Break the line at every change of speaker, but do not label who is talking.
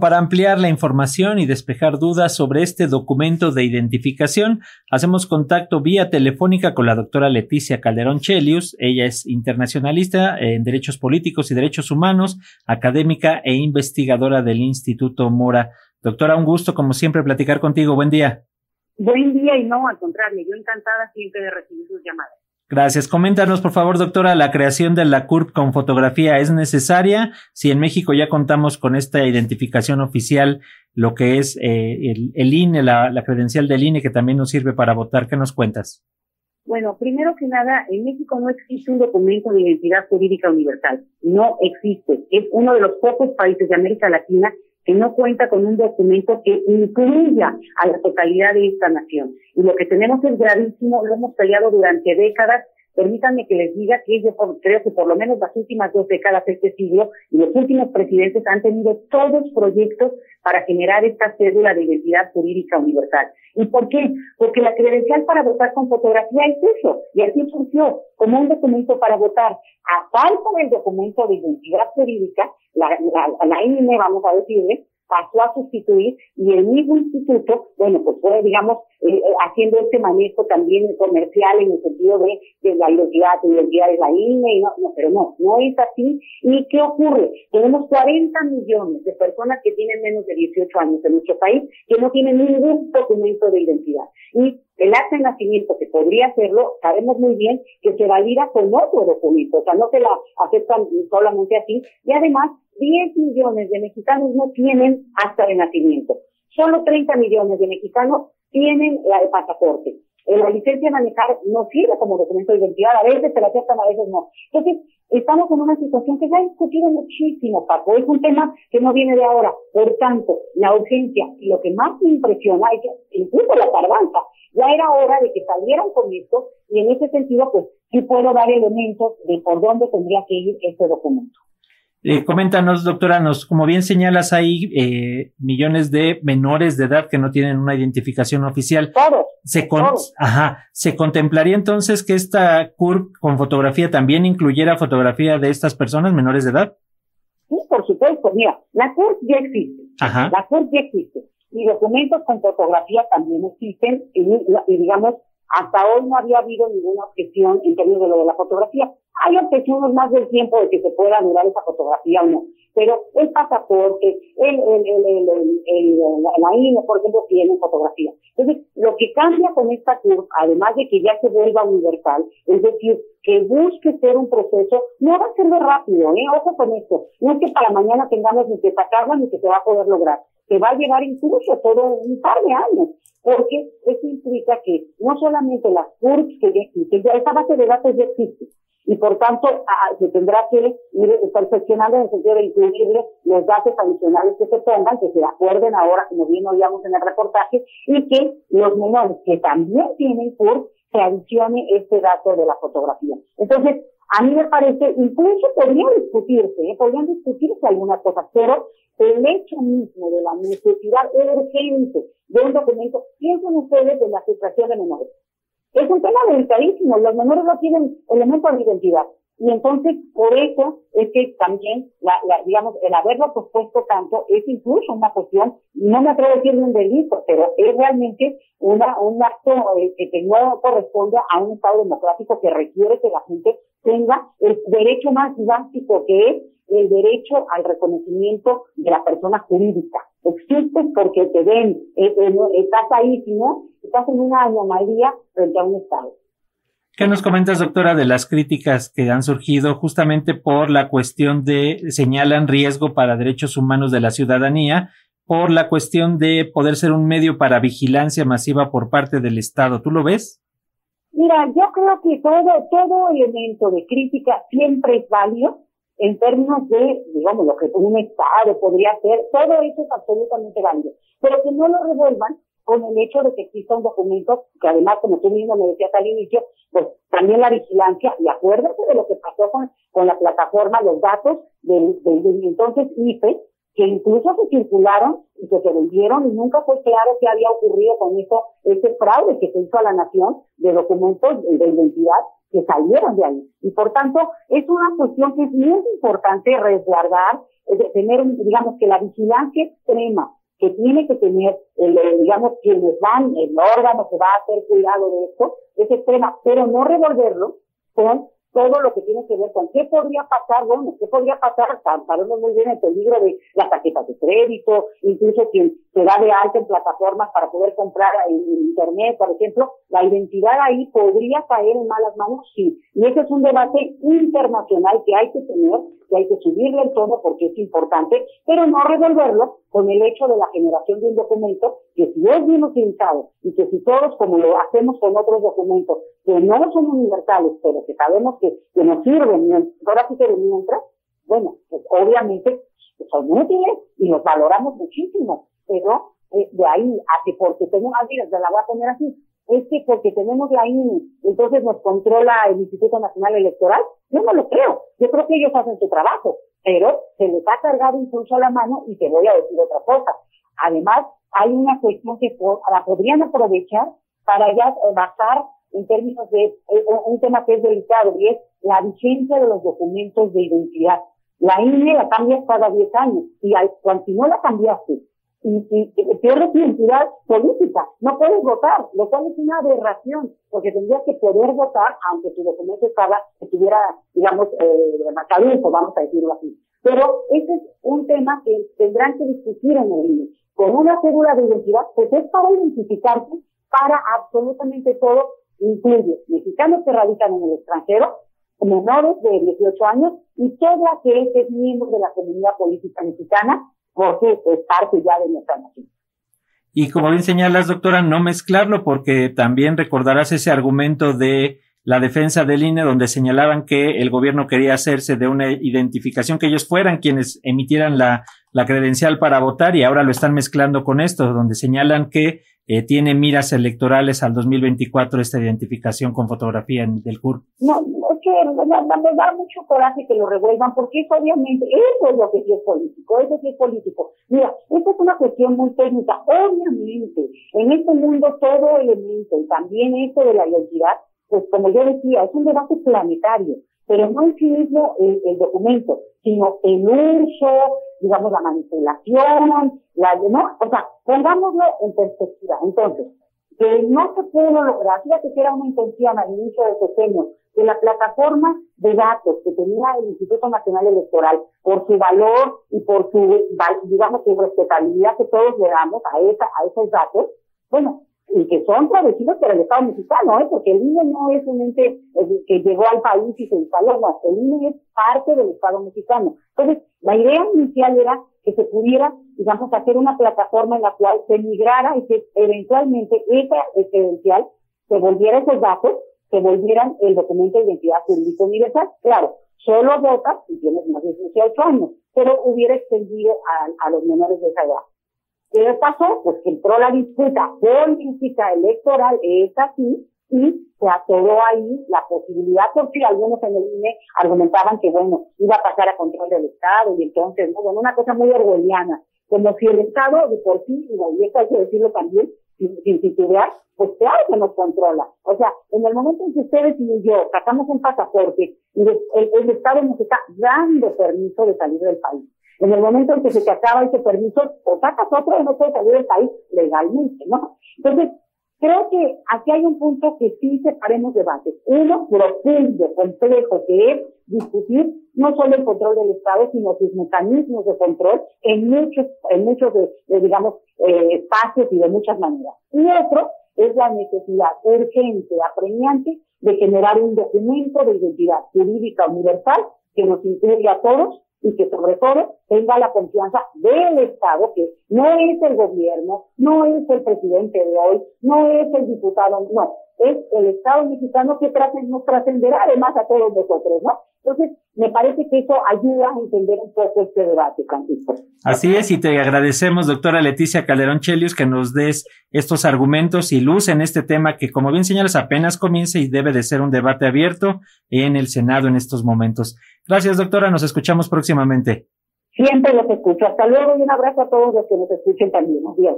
Para ampliar la información y despejar dudas sobre este documento de identificación, hacemos contacto vía telefónica con la doctora Leticia Calderón Chelius. Ella es internacionalista en derechos políticos y derechos humanos, académica e investigadora del Instituto Mora. Doctora, un gusto como siempre platicar contigo. Buen día.
Buen día y no, al contrario, yo encantada siempre de recibir sus llamadas.
Gracias. Coméntanos, por favor, doctora, la creación de la CURP con fotografía es necesaria. Si en México ya contamos con esta identificación oficial, lo que es eh, el, INE, la, la, credencial del INE, que también nos sirve para votar, ¿qué nos cuentas?
Bueno, primero que nada, en México no existe un documento de identidad jurídica universal. No existe. Es uno de los pocos países de América Latina que no cuenta con un documento que incluya a la totalidad de esta nación. Y lo que tenemos es gravísimo, lo hemos peleado durante décadas Permítanme que les diga que yo creo que por lo menos las últimas dos décadas de este siglo y los últimos presidentes han tenido todos proyectos para generar esta cédula de identidad jurídica universal. ¿Y por qué? Porque la credencial para votar con fotografía es eso, y así surgió como un documento para votar. A falta del documento de identidad jurídica, la, la, la INE, vamos a decirle, pasó a sustituir y el mismo instituto, bueno, pues fue, digamos, eh, eh, haciendo este manejo también comercial en el sentido de, la identidad, de identidad de la INE, y no, no, pero no, no es así. ¿Y qué ocurre? Tenemos 40 millones de personas que tienen menos de 18 años en nuestro país que no tienen ningún documento de identidad. Y el acta de nacimiento, que podría hacerlo, sabemos muy bien que se valida con otro documento, o sea, no se la aceptan solamente así, y además 10 millones de mexicanos no tienen acta de nacimiento. Solo 30 millones de mexicanos tienen la de pasaporte. La licencia de manejar no sirve como documento de identidad, a veces se la aceptan, a veces no. Entonces, estamos en una situación que se ha discutido muchísimo, Paco. Es un tema que no viene de ahora. Por tanto, la urgencia y lo que más me impresiona es que incluso la tardanza. Ya era hora de que salieran con esto y en ese sentido, pues, sí puedo dar elementos de por dónde tendría que ir este documento.
Eh, coméntanos, doctora, nos, como bien señalas, hay eh, millones de menores de edad que no tienen una identificación oficial.
Claro.
Se, Ajá, ¿Se contemplaría entonces que esta CURP con fotografía también incluyera fotografía de estas personas menores de edad?
Sí, por supuesto. Mira, la CURP ya existe. Ajá. La CURP ya existe. Y documentos con fotografía también existen. y digamos, hasta hoy no había habido ninguna objeción en términos de lo de la fotografía. Hay objeciones más del tiempo de que se pueda anular esa fotografía o no. Pero el pasaporte, el, el, el, el, la INE, por ejemplo, tiene fotografía. Entonces, lo que cambia con esta curva, además de que ya se vuelva universal, es decir, que busque ser un proceso, no va a ser de rápido, ¿eh? Ojo con esto. No es que para mañana tengamos ni que sacarla ni que se va a poder lograr. Se va a llevar incluso todo un par de años porque eso implica que no solamente las CURPS que ya existen, ya esta base de datos ya existe, y por tanto se tendrá que ir perfeccionando en el sentido de incluirle los datos adicionales que se pongan, que se acuerden ahora, como bien oíamos en el reportaje, y que los menores que también tienen CURP se adicione este dato de la fotografía. Entonces, a mí me parece, incluso podrían discutirse, ¿eh? podrían discutirse algunas cosas, pero el hecho mismo de la necesidad urgente de un documento, piensen ustedes en la situación de menores. Es un tema delicadísimo, los menores no tienen elementos de identidad. Y entonces, por eso es que también, la, la, digamos, el haberlo propuesto tanto es incluso una cuestión, no me atrevo a decir un delito, pero es realmente una, un acto eh, que no corresponde a un Estado democrático que requiere que la gente tenga el derecho más básico que es el derecho al reconocimiento de la persona jurídica. Existes porque te ven, eh, eh, estás ahí, si no, estás en una anomalía frente a un Estado.
¿Qué nos comentas, doctora, de las críticas que han surgido justamente por la cuestión de señalan riesgo para derechos humanos de la ciudadanía, por la cuestión de poder ser un medio para vigilancia masiva por parte del Estado? ¿Tú lo ves?
Mira, yo creo que todo, todo elemento de crítica siempre es válido en términos de, digamos, lo que un Estado podría hacer, todo eso es absolutamente válido. Pero que no lo revuelvan con el hecho de que exista un documento que además, como tú mismo me decías al inicio, pues también la vigilancia, y acuérdate de lo que pasó con, con la plataforma, los datos del, del, entonces IFE, que incluso se circularon y que se vendieron y nunca fue claro qué había ocurrido con eso, ese fraude que se hizo a la nación de documentos de identidad que salieron de ahí. Y por tanto, es una cuestión que es muy importante resguardar, tener, digamos, que la vigilancia extrema que tiene que tener, el, digamos, quienes van, el órgano que va a hacer cuidado de esto, es extrema, pero no revolverlo con todo lo que tiene que ver con qué podría pasar, bueno, qué podría pasar, sabemos muy bien el peligro de las tarjetas de crédito, incluso quien se da de alta en plataformas para poder comprar en, internet, por ejemplo, la identidad ahí podría caer en malas manos, sí. Y ese es un debate internacional que hay que tener, que hay que subirle el tono porque es importante, pero no revolverlo con el hecho de la generación de un documento que si es bien utilizado y que si todos, como lo hacemos con otros documentos, que no son universales, pero que sabemos que, nos sirven, ahora sí que de mientras, bueno, pues obviamente son útiles y los valoramos muchísimo, pero eh, de ahí a que porque tenemos, ah, mira, la voy a poner así, es que porque tenemos la INE, entonces nos controla el Instituto Nacional Electoral, yo no lo creo, yo creo que ellos hacen su trabajo, pero se les ha cargado incluso a la mano y te voy a decir otra cosa. Además, hay una cuestión que la podrían aprovechar para ya basar en términos de eh, un tema que es delicado y es la vigencia de los documentos de identidad. La INE la cambias cada 10 años y cuando si no la cambiaste y, y, pierdes tu identidad política, no puedes votar, lo cual es una aberración, porque tendrías que poder votar aunque tu documento estaba, estuviera, digamos, eh, caduco, vamos a decirlo así. Pero ese es un tema que tendrán que discutir en el INE. Con una cédula de identidad, pues es para identificarte para absolutamente todo, incluye mexicanos que radican en el extranjero, menores de 18 años y aquel que es miembro de la comunidad política mexicana, porque es parte ya de nuestra nación.
Y como bien señalas, doctora, no mezclarlo porque también recordarás ese argumento de la defensa del INE donde señalaban que el gobierno quería hacerse de una identificación, que ellos fueran quienes emitieran la credencial para votar y ahora lo están mezclando con esto, donde señalan que eh, tiene miras electorales al 2024 esta identificación con fotografía en, del CUR.
No, es que me da mucho coraje que lo revuelvan, porque eso obviamente, eso es lo que sí es político, eso sí es político. Mira, esta es una cuestión muy técnica. Obviamente, en este mundo todo elemento, y también esto de la identidad, pues como yo decía, es un debate planetario, pero no es mismo el, el documento, sino el uso, digamos, la manipulación, la, ¿no? O sea, pongámoslo en perspectiva. Entonces, que no se pudo lograr, fíjate que era una intención al inicio de sexenio, que la plataforma de datos que tenía el Instituto Nacional Electoral, por su valor y por su, digamos, su respetabilidad que todos le damos a esa, a esos datos, bueno, y que son producidos por el Estado mexicano, ¿eh? porque el INE no es un ente que llegó al país y se instaló, no, el INE es parte del Estado mexicano. Entonces, la idea inicial era que se pudiera, digamos, hacer una plataforma en la cual se migrara y que eventualmente esa credencial se volviera esos datos, se volvieran el documento de identidad público universal. Claro, solo votas si tienes más de 18 años, pero hubiera extendido a los menores de esa edad. ¿Qué pasó? Pues que entró la disputa política electoral, es así, y se atoró ahí la posibilidad, porque algunos en el INE argumentaban que, bueno, iba a pasar a control del Estado, y entonces, ¿no? bueno, una cosa muy orwelliana, como si el Estado de por sí, y esto hay que decirlo también, sin, sin titubear, pues claro que nos controla. O sea, en el momento en que ustedes y yo sacamos un pasaporte y el Estado nos está dando permiso de salir del país, en el momento en que se te acaba ese permiso, o sacas otro y no puedes salir del país legalmente, ¿no? Entonces, creo que aquí hay un punto que sí separemos debates. Uno, profundo, complejo, que es discutir no solo el control del Estado, sino sus mecanismos de control en muchos, en muchos de, digamos, eh, espacios y de muchas maneras. Y otro es la necesidad urgente, apremiante, de generar un documento de identidad jurídica universal que nos incluya a todos y que sobre todo tenga la confianza del Estado, que no es el gobierno, no es el presidente de hoy, no es el diputado, no, es el Estado mexicano que nos trascenderá además a todos nosotros, ¿no? Entonces, me parece que eso ayuda a entender un poco este debate, Francisco.
Así es, y te agradecemos, doctora Leticia Calderón Chelius, que nos des estos argumentos y luz en este tema que, como bien señalas, apenas comienza y debe de ser un debate abierto en el Senado en estos momentos. Gracias, doctora, nos escuchamos próximamente.
Siempre los escucho. Hasta luego y un abrazo a todos los que nos escuchen también. Adiós.